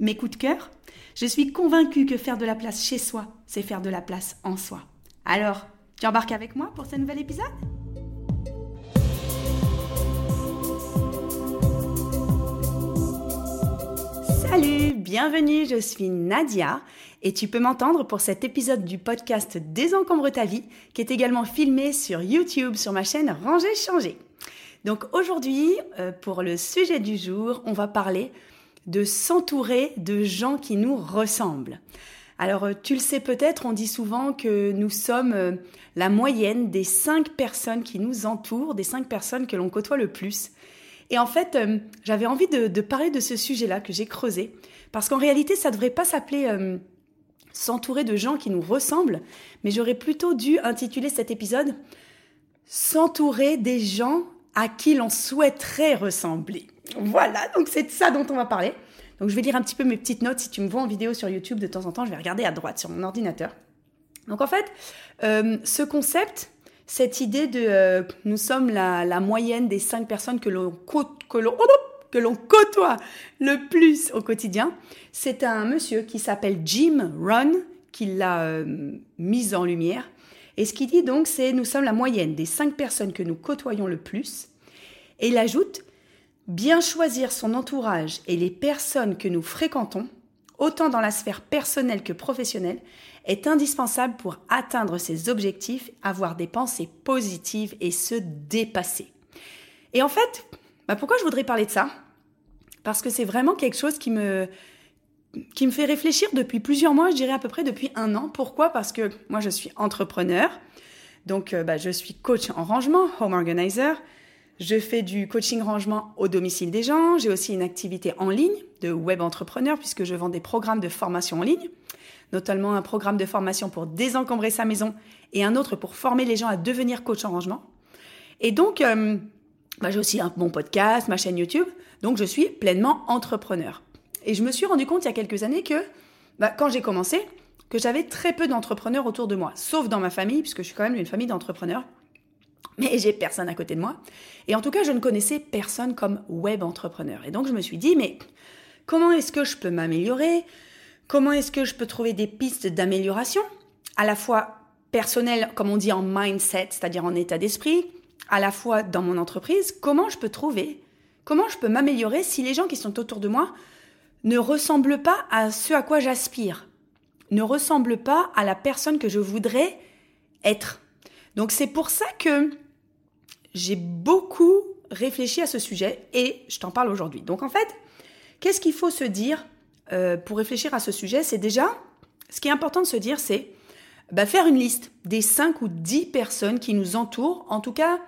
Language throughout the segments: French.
mes coups de cœur. Je suis convaincue que faire de la place chez soi, c'est faire de la place en soi. Alors, tu embarques avec moi pour ce nouvel épisode? Salut, bienvenue, je suis Nadia et tu peux m'entendre pour cet épisode du podcast Désencombre ta vie qui est également filmé sur YouTube sur ma chaîne Ranger Changer. Donc aujourd'hui, euh, pour le sujet du jour, on va parler de s'entourer de gens qui nous ressemblent. Alors euh, tu le sais peut-être, on dit souvent que nous sommes euh, la moyenne des cinq personnes qui nous entourent, des cinq personnes que l'on côtoie le plus. Et en fait, euh, j'avais envie de, parler de ce sujet-là que j'ai creusé, parce qu'en réalité, ça ne devrait pas s'appeler s'entourer de gens qui nous ressemblent, mais j'aurais plutôt dû intituler cet épisode S'entourer des gens à qui l'on souhaiterait ressembler. Voilà, donc c'est de ça dont on va parler. Donc je vais lire un petit peu mes petites notes. Si tu me vois en vidéo sur YouTube de temps en temps, je vais regarder à droite sur mon ordinateur. Donc en fait, euh, ce concept, cette idée de euh, nous sommes la, moyenne des cinq personnes que l'on l'on que l'on côtoie le plus au quotidien, c'est un monsieur qui s'appelle Jim Run qui l'a euh, mise en lumière. Et ce qu'il dit donc, c'est nous sommes la moyenne des cinq personnes que nous côtoyons le plus. Et il ajoute Bien choisir son entourage et les personnes que nous fréquentons, autant dans la sphère personnelle que professionnelle, est indispensable pour atteindre ses objectifs, avoir des pensées positives et se dépasser. Et en fait, bah pourquoi je voudrais parler de ça? Parce que c'est vraiment quelque chose qui me, qui me fait réfléchir depuis plusieurs mois, je dirais à peu près depuis un an. Pourquoi? Parce que moi, je suis entrepreneur, donc euh, bah, je suis coach en rangement, home organizer, je fais du coaching rangement au domicile des gens. J'ai aussi une activité en ligne de web entrepreneur puisque je vends des programmes de formation en ligne, notamment un programme de formation pour désencombrer sa maison et un autre pour former les gens à devenir coach en rangement. Et donc, euh, bah, j'ai aussi un bon podcast, ma chaîne YouTube. Donc, je suis pleinement entrepreneur. Et je me suis rendu compte il y a quelques années que, bah, quand j'ai commencé, que j'avais très peu d'entrepreneurs autour de moi, sauf dans ma famille, puisque je suis quand même une famille d'entrepreneurs mais j'ai personne à côté de moi. Et en tout cas, je ne connaissais personne comme web entrepreneur. Et donc, je me suis dit, mais comment est-ce que je peux m'améliorer? Comment est-ce que je peux trouver des pistes d'amélioration? À la fois personnelle, comme on dit en mindset, c'est-à-dire en état d'esprit, à la fois dans mon entreprise. Comment je peux trouver Comment je peux m'améliorer si les gens qui sont autour de moi ne ressemblent pas à ce à quoi j'aspire? Ne ressemblent pas à la personne que je voudrais être? Donc c'est pour ça que j'ai beaucoup réfléchi à ce sujet et je t'en parle aujourd'hui. Donc en fait, qu'est-ce qu'il faut se dire euh, pour réfléchir à ce sujet? C'est déjà, ce qui est important de se dire, c'est bah, faire une liste des 5 ou 10 personnes qui nous entourent, en tout cas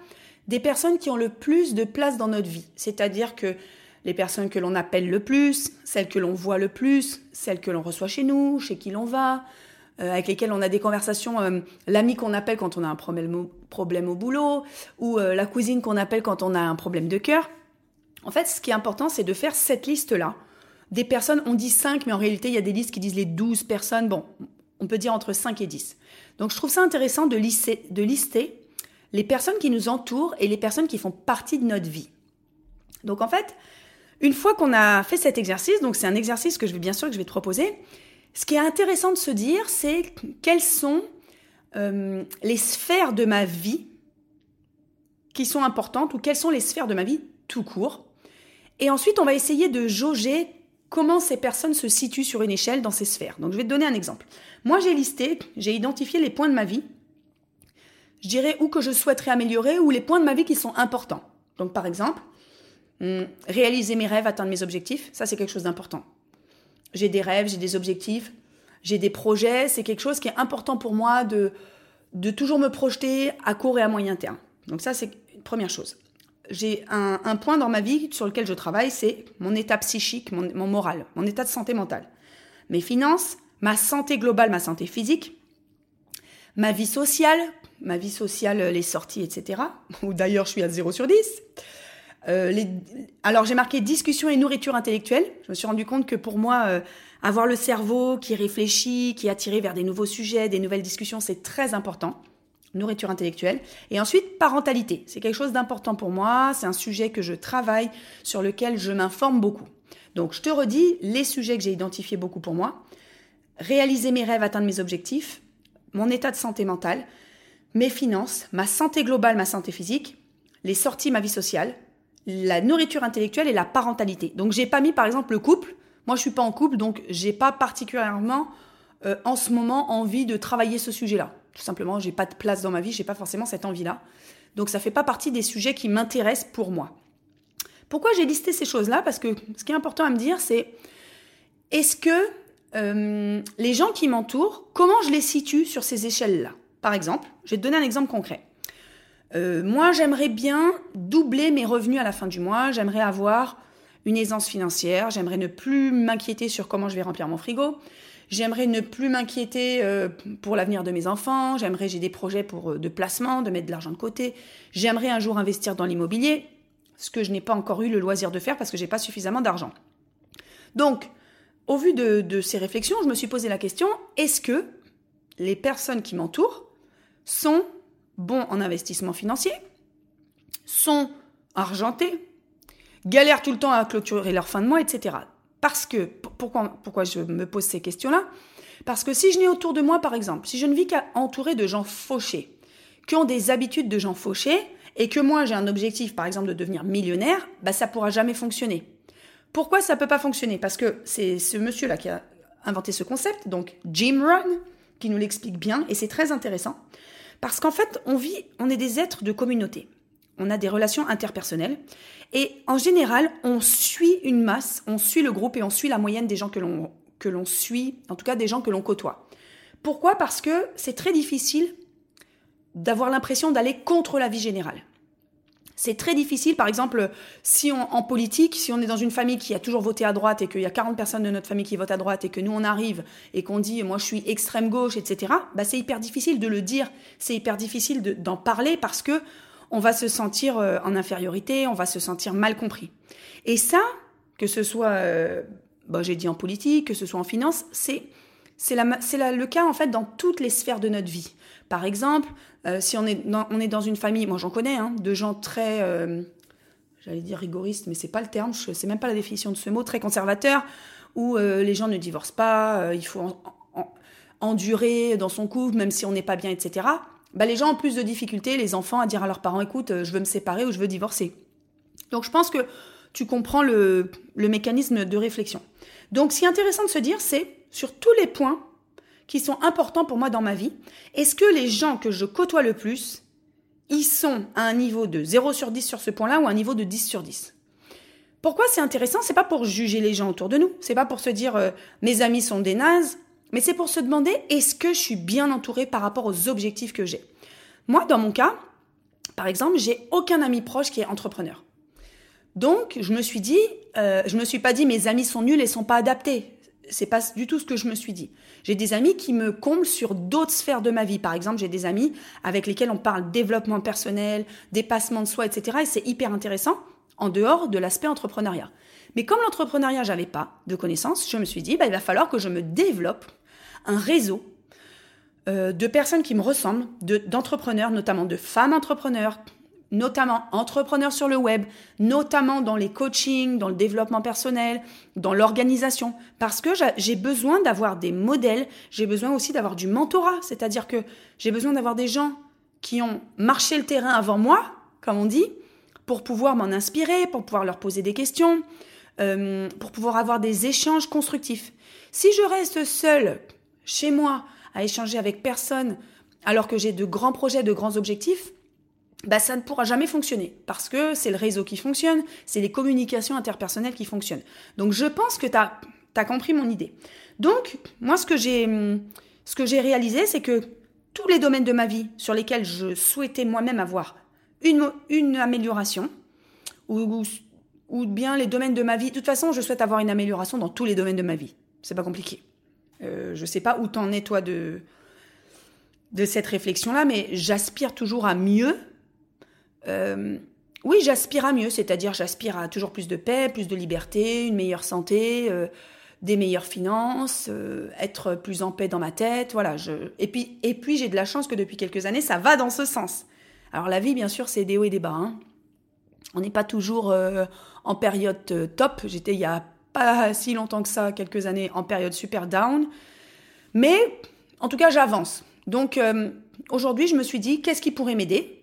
des personnes qui ont le plus de place dans notre vie. C'est-à-dire que les personnes que l'on appelle le plus, celles que l'on voit le plus, celles que l'on reçoit chez nous, chez qui l'on va, avec lesquels on a des conversations, euh, l'ami qu'on appelle quand on a un problème au, boulot, ou euh, la cousine qu'on appelle quand on a un problème de cœur. En fait, ce qui est important, c'est de faire cette liste-là. Des personnes, on dit 5, mais en réalité, il y a des listes qui disent les 12 personnes. Bon, on peut dire entre 5 et 10. Donc, je trouve ça intéressant de lister, de lister les personnes qui nous entourent et les personnes qui font partie de notre vie. Donc, en fait, une fois qu'on a fait cet exercice, donc c'est un exercice que je vais bien sûr que je vais te proposer, ce qui est intéressant de se dire, c'est quelles sont euh, les sphères de ma vie qui sont importantes ou quelles sont les sphères de ma vie tout court. Et ensuite, on va essayer de jauger comment ces personnes se situent sur une échelle dans ces sphères. Donc, je vais te donner un exemple. Moi, j'ai listé, j'ai identifié les points de ma vie, je dirais où que je souhaiterais améliorer ou les points de ma vie qui sont importants. Donc, par exemple, hmm, réaliser mes rêves, atteindre mes objectifs, ça c'est quelque chose d'important j'ai des rêves, j'ai des objectifs, j'ai des projets. C'est quelque chose qui est important pour moi de, de toujours me projeter à court et à moyen terme. Donc ça, c'est une première chose. J'ai un, point dans ma vie sur lequel je travaille, c'est mon état psychique, mon, mon moral, mon état de santé mentale. Mes finances, ma santé globale, ma santé physique, Ma vie sociale, ma vie sociale, les sorties, etc. Ou d'ailleurs, je suis à 0 sur 10. Euh, alors j'ai marqué discussion et nourriture intellectuelle. Je me suis rendu compte que pour moi, euh, avoir le cerveau qui réfléchit, qui est attiré vers des nouveaux sujets, des nouvelles discussions, c'est très important. Nourriture intellectuelle. Et ensuite, parentalité. C'est quelque chose d'important pour moi. C'est un sujet que je travaille, sur lequel je m'informe beaucoup. Donc je te redis les sujets que j'ai identifiés beaucoup pour moi. Réaliser mes rêves, atteindre mes objectifs, mon état de santé mentale, mes finances, ma santé globale, ma santé physique, les sorties, ma vie sociale, la nourriture intellectuelle et la parentalité. Donc j'ai pas mis par exemple le couple. Moi je suis pas en couple donc j'ai pas particulièrement euh, en ce moment envie de travailler ce sujet-là. Tout simplement, j'ai pas de place dans ma vie, j'ai pas forcément cette envie-là. Donc ça fait pas partie des sujets qui m'intéressent pour moi. Pourquoi j'ai listé ces choses-là? Parce que ce qui est important à me dire, c'est est-ce que euh, les gens qui m'entourent, comment je les situe sur ces échelles-là? Par exemple, je vais te donner un exemple concret. Euh, moi, j'aimerais bien doubler mes revenus à la fin du mois. J'aimerais avoir une aisance financière. J'aimerais ne plus m'inquiéter sur comment je vais remplir mon frigo. J'aimerais ne plus m'inquiéter euh, pour l'avenir de mes enfants. J'aimerais, j'ai des projets pour, euh, de placement, de mettre de l'argent de côté. J'aimerais un jour investir dans l'immobilier, ce que je n'ai pas encore eu le loisir de faire parce que j'ai pas suffisamment d'argent. Donc, au vu de, de ces réflexions, je me suis posé la question est-ce que les personnes qui m'entourent sont bons en investissement financier, sont argentés, galèrent tout le temps à clôturer leur fin de mois, etc. Parce que, pourquoi, pourquoi je me pose ces questions-là? Parce que si je n'ai autour de moi, par exemple, si je ne vis qu'entouré de gens fauchés, qui ont des habitudes de gens fauchés, et que moi j'ai un objectif, par exemple, de devenir millionnaire, bah ça pourra jamais fonctionner. Pourquoi ça peut pas fonctionner? Parce que c'est ce monsieur-là qui a inventé ce concept, donc Jim Rohn, qui nous l'explique bien, et c'est très intéressant. Parce qu'en fait, on vit, on est des êtres de communauté. On a des relations interpersonnelles. Et en général, on suit une masse, on suit le groupe et on suit la moyenne des gens que l'on, que l'on suit, en tout cas des gens que l'on côtoie. Pourquoi? Parce que c'est très difficile d'avoir l'impression d'aller contre la vie générale. C'est très difficile, par exemple, si on, en politique, si on est dans une famille qui a toujours voté à droite et qu'il y a 40 personnes de notre famille qui votent à droite et que nous on arrive et qu'on dit moi je suis extrême gauche, etc., bah c'est hyper difficile de le dire, c'est hyper difficile d'en parler parce que on va se sentir euh, en infériorité, on va se sentir mal compris. Et ça, que ce soit, euh, bah, j'ai dit en politique, que ce soit en finance, c'est c'est le cas en fait dans toutes les sphères de notre vie. Par exemple, euh, si on est, dans, une famille, moi j'en connais, hein, de gens très, euh, j'allais dire rigoristes, mais c'est pas le terme, je sais même pas la définition de ce mot, très conservateur, où euh, les gens ne divorcent pas, il faut endurer dans son couple, même si on n'est pas bien, etc. Bah, les gens ont plus de difficultés, les enfants, à dire à leurs parents, écoute, je veux me séparer ou je veux divorcer. Donc je pense que tu comprends le, le mécanisme de réflexion. Donc ce qui est intéressant de se dire, c'est sur tous les points qui sont importants pour moi dans ma vie, est-ce que les gens que je côtoie le plus, ils sont à un niveau de 0 sur 10 sur ce point-là ou à un niveau de 10 sur 10 Pourquoi c'est intéressant? C'est pas pour juger les gens autour de nous, c'est pas pour se dire euh, mes amis sont des nazes, mais c'est pour se demander est-ce que je suis bien entourée par rapport aux objectifs que j'ai? Moi, dans mon cas, par exemple, j'ai aucun ami proche qui est entrepreneur. Donc, je me suis dit, euh, je me suis pas dit mes amis sont nuls et sont pas adaptés c'est pas du tout ce que je me suis dit. J'ai des amis qui me comblent sur d'autres sphères de ma vie. Par exemple, j'ai des amis avec lesquels on parle développement personnel, dépassement de soi, etc. Et c'est hyper intéressant en dehors de l'aspect entrepreneuriat. Mais comme l'entrepreneuriat, j'avais pas de connaissances, je me suis dit, bah, il va falloir que je me développe un réseau euh, de personnes qui me ressemblent, d'entrepreneurs, notamment de femmes entrepreneurs, notamment entrepreneurs sur le web, notamment dans les coachings, dans le développement personnel, dans l'organisation, parce que j'ai besoin d'avoir des modèles, j'ai besoin aussi d'avoir du mentorat, c'est-à-dire que j'ai besoin d'avoir des gens qui ont marché le terrain avant moi, comme on dit, pour pouvoir m'en inspirer, pour pouvoir leur poser des questions, euh, pour pouvoir avoir des échanges constructifs. Si je reste seule chez moi à échanger avec personne alors que j'ai de grands projets, de grands objectifs, bah, ça ne pourra jamais fonctionner parce que c'est le réseau qui fonctionne, c'est les communications interpersonnelles qui fonctionnent. Donc je pense que tu as, compris mon idée. Donc moi ce que j'ai ce réalisé c'est que tous les domaines de ma vie sur lesquels je souhaitais moi-même avoir une, une amélioration ou, ou, bien les domaines de ma vie, de toute façon je souhaite avoir une amélioration dans tous les domaines de ma vie. C'est pas compliqué. Euh, je sais pas où t'en es toi de de cette réflexion-là, mais j'aspire toujours à mieux. Euh, oui, j'aspire à mieux, c'est-à-dire j'aspire à toujours plus de paix, plus de liberté, une meilleure santé, euh, des meilleures finances, euh, être plus en paix dans ma tête, voilà. Je... Et puis, et puis j'ai de la chance que depuis quelques années, ça va dans ce sens. Alors la vie, bien sûr, c'est des hauts et des bas. Hein. On n'est pas toujours en période top. J'étais il y a pas si longtemps que ça, quelques années, en période super down. Mais en tout cas, j'avance. Donc euh, aujourd'hui, je me suis dit, qu'est-ce qui pourrait m'aider?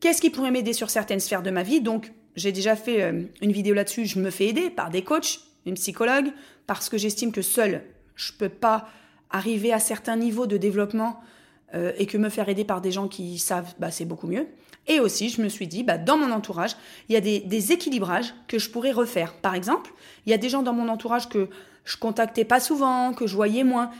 Qu'est-ce qui pourrait m'aider sur certaines sphères de ma vie? Donc j'ai déjà fait euh, une vidéo là-dessus, je me fais aider par des coachs, une psychologue, parce que j'estime que seule, je ne peux pas arriver à certains niveaux de développement euh, et que me faire aider par des gens qui savent, bah, c'est beaucoup mieux. Et aussi, je me suis dit, bah, dans mon entourage, il y a des, équilibrages que je pourrais refaire. Par exemple, il y a des gens dans mon entourage que je contactais pas souvent, que je voyais moins,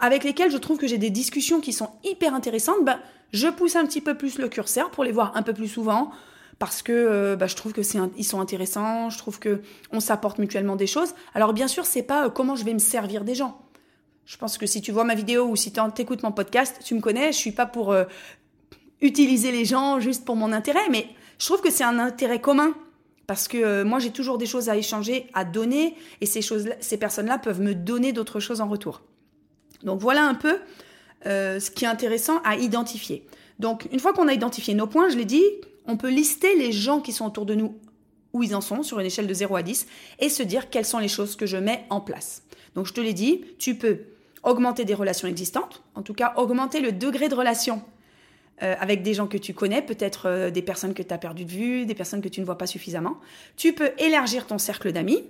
avec lesquels je trouve que j'ai des discussions qui sont hyper intéressantes, bah, je pousse un petit peu plus le curseur pour les voir un peu plus souvent parce que euh, bah, je trouve que c'est ils sont intéressants, je trouve que on s'apporte mutuellement des choses. Alors bien sûr, c'est pas euh, comment je vais me servir des gens. Je pense que si tu vois ma vidéo ou si tu écoutes mon podcast, tu me connais, je suis pas pour euh, utiliser les gens juste pour mon intérêt, mais je trouve que c'est un intérêt commun parce que moi j'ai toujours des choses à échanger, à donner et ces choses ces personnes-là peuvent me donner d'autres choses en retour. Donc voilà un peu euh, ce qui est intéressant à identifier. Donc une fois qu'on a identifié nos points, je l'ai dit, on peut lister les gens qui sont autour de nous où ils en sont sur une échelle de 0 à 10 et se dire quelles sont les choses que je mets en place. Donc je te l'ai dit, tu peux augmenter des relations existantes, en tout cas augmenter le degré de relation euh, avec des gens que tu connais, peut-être euh, des personnes que tu as perdues de vue, des personnes que tu ne vois pas suffisamment. Tu peux élargir ton cercle d'amis,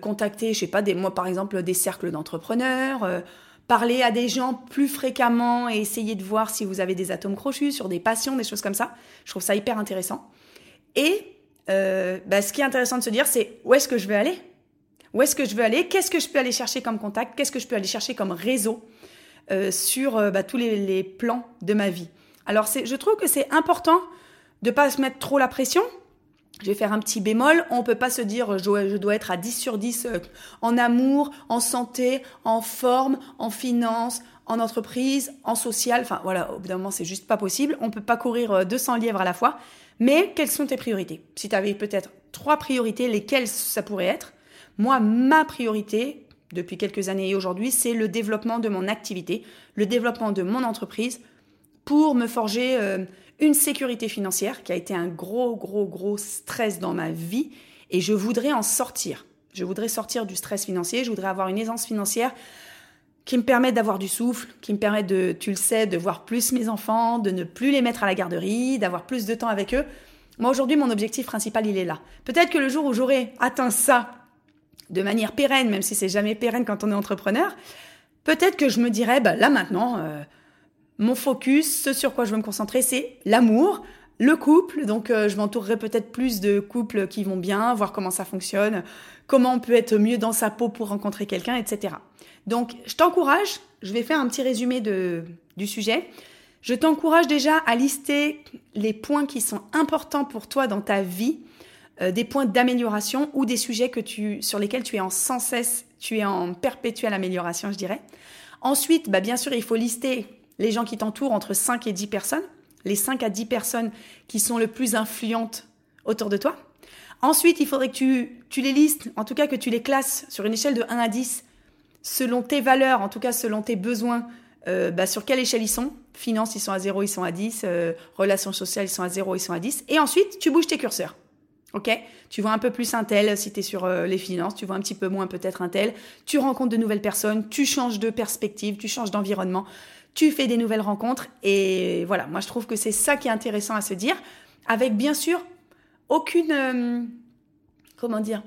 contacter, je sais pas, des, moi par exemple, des cercles d'entrepreneurs, parler à des gens plus fréquemment et essayer de voir si vous avez des atomes crochus sur des passions, des choses comme ça. Je trouve ça hyper intéressant. Et euh, bah, ce qui est intéressant de se dire, c'est où est-ce que je veux aller? Où est-ce que je veux aller? Qu'est-ce que je peux aller chercher comme contact? Qu'est-ce que je peux aller chercher comme réseau euh, sur euh, bah, tous les, les, plans de ma vie? Alors, je trouve que c'est important de pas se mettre trop la pression, je vais faire un petit bémol. On peut pas se dire je dois, être à 10 sur 10 euh, en amour, en santé, en forme, en finance, en entreprise, en social. Enfin voilà, au bout d'un moment, c'est juste pas possible. On peut pas courir 200 euh, lièvres à la fois. Mais quelles sont tes priorités? Si tu avais peut-être trois priorités, lesquelles ça pourrait être? Moi, ma priorité, depuis quelques années et aujourd'hui, c'est le développement de mon activité, le développement de mon entreprise pour me forger euh, une sécurité financière qui a été un gros, gros, gros stress dans ma vie et je voudrais en sortir. Je voudrais sortir du stress financier, je voudrais avoir une aisance financière qui me permette d'avoir du souffle, qui me permette de, tu le sais, de voir plus mes enfants, de ne plus les mettre à la garderie, d'avoir plus de temps avec eux. Moi aujourd'hui, mon objectif principal, il est là. Peut-être que le jour où j'aurai atteint ça de manière pérenne, même si c'est jamais pérenne quand on est entrepreneur, peut-être que je me dirais, bah, là maintenant, euh, mon focus, ce sur quoi je veux me concentrer, c'est l'amour, le couple. Donc, euh, je m'entourerai peut-être plus de couples qui vont bien, voir comment ça fonctionne, comment on peut être mieux dans sa peau pour rencontrer quelqu'un, etc. Donc, je t'encourage, je vais faire un petit résumé de, du sujet. Je t'encourage déjà à lister les points qui sont importants pour toi dans ta vie, euh, des points d'amélioration ou des sujets que tu, sur lesquels tu es en sans cesse, tu es en perpétuelle amélioration, je dirais. Ensuite, bah, bien sûr, il faut lister les gens qui t'entourent entre 5 et 10 personnes, les 5 à 10 personnes qui sont le plus influentes autour de toi. Ensuite, il faudrait que tu, les listes, en tout cas que tu les classes sur une échelle de 1 à 10, selon tes valeurs, en tout cas selon tes besoins, euh, bah, sur quelle échelle ils sont. Finances, ils sont à 0, ils sont à 10. Euh, relations sociales, ils sont à 0, ils sont à 10. Et ensuite, tu bouges tes curseurs. Ok? Tu vois un peu plus un tel si tu es sur euh, les finances, tu vois un petit peu moins peut-être un tel. Tu rencontres de nouvelles personnes, tu changes de perspective, tu changes d'environnement tu fais des nouvelles rencontres. Et voilà, moi je trouve que c'est ça qui est intéressant à se dire, avec bien sûr aucune... Euh, comment dire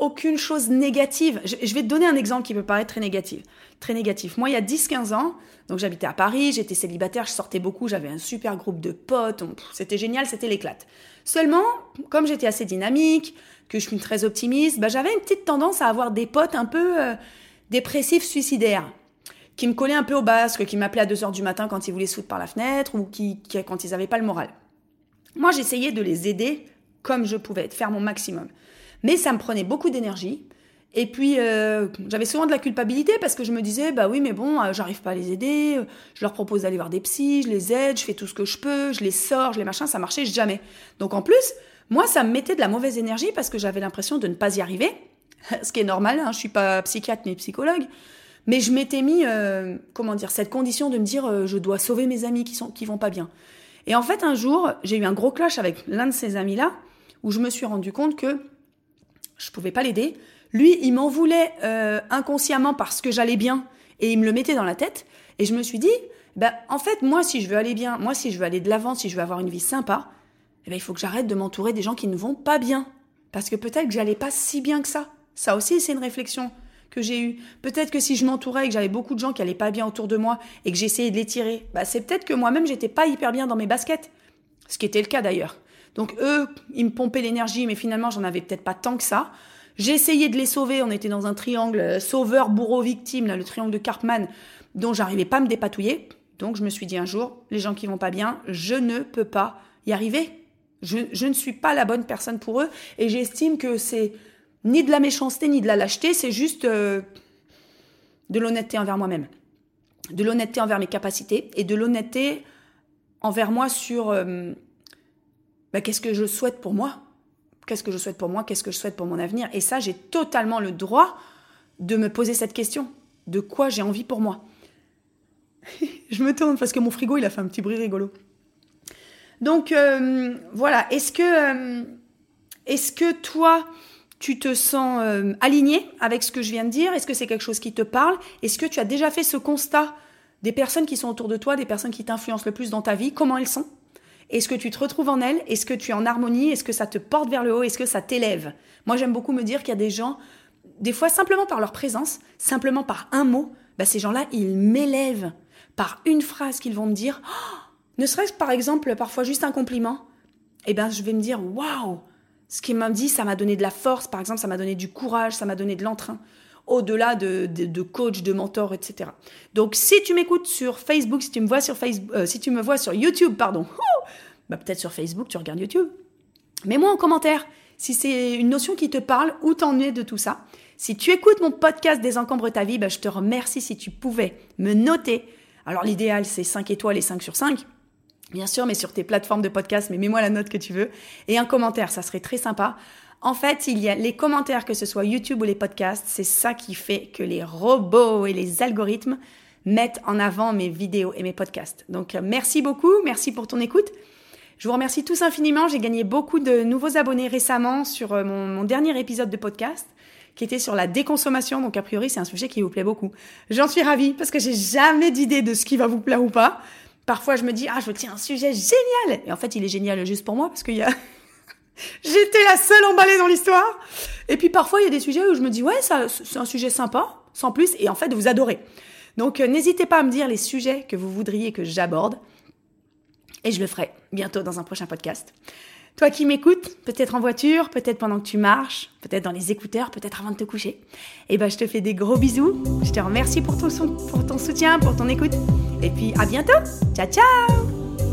aucune chose négative. Je, vais te donner un exemple qui peut paraître très négatif. Très négatif. Moi, il y a 10-15 ans, donc j'habitais à Paris, j'étais célibataire, je sortais beaucoup, j'avais un super groupe de potes, c'était génial, c'était l'éclate. Seulement, comme j'étais assez dynamique, que je suis très optimiste, bah, j'avais une petite tendance à avoir des potes un peu euh, dépressifs, suicidaires qui me collaient un peu au basque, qui m'appelaient à 2h du matin quand ils voulaient sauter par la fenêtre ou qui, quand ils n'avaient pas le moral. Moi, j'essayais de les aider comme je pouvais, de faire mon maximum. Mais ça me prenait beaucoup d'énergie Et puis, euh, j'avais souvent de la culpabilité parce que je me disais, bah oui, mais bon, euh, j'arrive pas à les aider. Je leur propose d'aller voir des psys, je les aide, je fais tout ce que je peux, je les sors, je les machins, ça marchait jamais. Donc en plus, moi, ça me mettait de la mauvaise énergie parce que j'avais l'impression de ne pas y arriver. Ce qui est normal, hein, je suis pas psychiatre ni psychologue. Mais je m'étais mis, euh, comment dire, cette condition de me dire, euh, je dois sauver mes amis qui, sont, qui vont pas bien. Et en fait, un jour, j'ai eu un gros clash avec l'un de ces amis-là, où je me suis rendu compte que je pouvais pas l'aider. Lui, il m'en voulait euh, inconsciemment parce que j'allais bien et il me le mettait dans la tête. Et je me suis dit, ben, en fait, moi, si je veux aller bien, moi, si je veux aller de l'avant, si je veux avoir une vie sympa, eh ben, il faut que j'arrête de m'entourer des gens qui ne vont pas bien. Parce que peut-être que j'allais pas si bien que ça. Ça aussi, c'est une réflexion que j'ai eue. Peut-être que si je m'entourais et que j'avais beaucoup de gens qui allaient pas bien autour de moi et que j'essayais de les tirer, bah, c'est peut-être que moi-même, j'étais pas hyper bien dans mes baskets. Ce qui était le cas d'ailleurs. Donc eux, ils me pompaient l'énergie, mais finalement, j'en avais peut-être pas tant que ça. J'ai essayé de les sauver. On était dans un triangle euh, sauveur, bourreau, victime, là, le triangle de Cartman, dont j'arrivais pas à me dépatouiller. Donc je me suis dit un jour, les gens qui vont pas bien, je ne peux pas y arriver. Je, je ne suis pas la bonne personne pour eux. Et j'estime que c'est ni de la méchanceté, ni de la lâcheté, c'est juste euh, de l'honnêteté envers moi-même. De l'honnêteté envers mes capacités et de l'honnêteté envers moi sur euh, bah, qu'est-ce que je souhaite pour moi? Qu'est-ce que je souhaite pour moi? Qu'est-ce que je souhaite pour mon avenir? Et ça, j'ai totalement le droit de me poser cette question. De quoi j'ai envie pour moi? Je me tourne parce que mon frigo, il a fait un petit bruit rigolo. Donc, euh, voilà. Est-ce que, est-ce que toi, tu te sens euh, aligné avec ce que je viens de dire? Est-ce que c'est quelque chose qui te parle? Est-ce que tu as déjà fait ce constat des personnes qui sont autour de toi, des personnes qui t'influencent le plus dans ta vie? Comment elles sont? Est-ce que tu te retrouves en elles? Est-ce que tu es en harmonie? Est-ce que ça te porte vers le haut? Est-ce que ça t'élève? Moi, j'aime beaucoup me dire qu'il y a des gens, des fois simplement par leur présence, simplement par un mot, bah, ces gens-là, ils m'élèvent par une phrase qu'ils vont me dire. Oh! Ne serait-ce par exemple parfois juste un compliment, eh ben je vais me dire waouh, ce qu'il m'a dit, ça m'a donné de la force, par exemple, ça m'a donné du courage, ça m'a donné de l'entrain au-delà de, coach, de mentor, etc. Donc, si tu m'écoutes sur Facebook, si tu me vois sur euh, YouTube, pardon, bah, peut-être sur Facebook, tu regardes YouTube. Mets-moi en commentaire si c'est une notion qui te parle, où t'en es de tout ça. Si tu écoutes mon podcast Désencombre ta vie, bah, je te remercie si tu pouvais me noter. Alors, l'idéal, c'est 5 étoiles et 5 sur 5. Bien sûr, mais sur tes plateformes de podcast, mais mets-moi la note que tu veux. Et un commentaire, ça serait très sympa. En fait, il y a les commentaires, que ce soit YouTube ou les podcasts, c'est ça qui fait que les robots et les algorithmes mettent en avant mes vidéos et mes podcasts. Donc, merci beaucoup, merci pour ton écoute. Je vous remercie tous infiniment. J'ai gagné beaucoup de nouveaux abonnés récemment sur mon, mon, dernier épisode de podcast qui était sur la déconsommation. Donc, a priori, c'est un sujet qui vous plaît beaucoup. J'en suis ravie parce que j'ai jamais d'idée de ce qui va vous plaire ou pas. Parfois, je me dis, ah, je tiens un sujet génial. Et en fait, il est génial juste pour moi parce y a J'étais la seule emballée dans l'histoire. Et puis parfois, il y a des sujets où je me dis, ouais, c'est un sujet sympa, sans plus, et en fait, vous adorez. Donc, euh, n'hésitez pas à me dire les sujets que vous voudriez que j'aborde. Et je le ferai bientôt dans un prochain podcast. Toi qui m'écoutes, peut-être en voiture, peut-être pendant que tu marches, peut-être dans les écouteurs, peut-être avant de te coucher. Et ben, je te fais des gros bisous. Je te remercie pour ton, pour ton soutien, pour ton écoute. Et puis, à bientôt. Ciao, ciao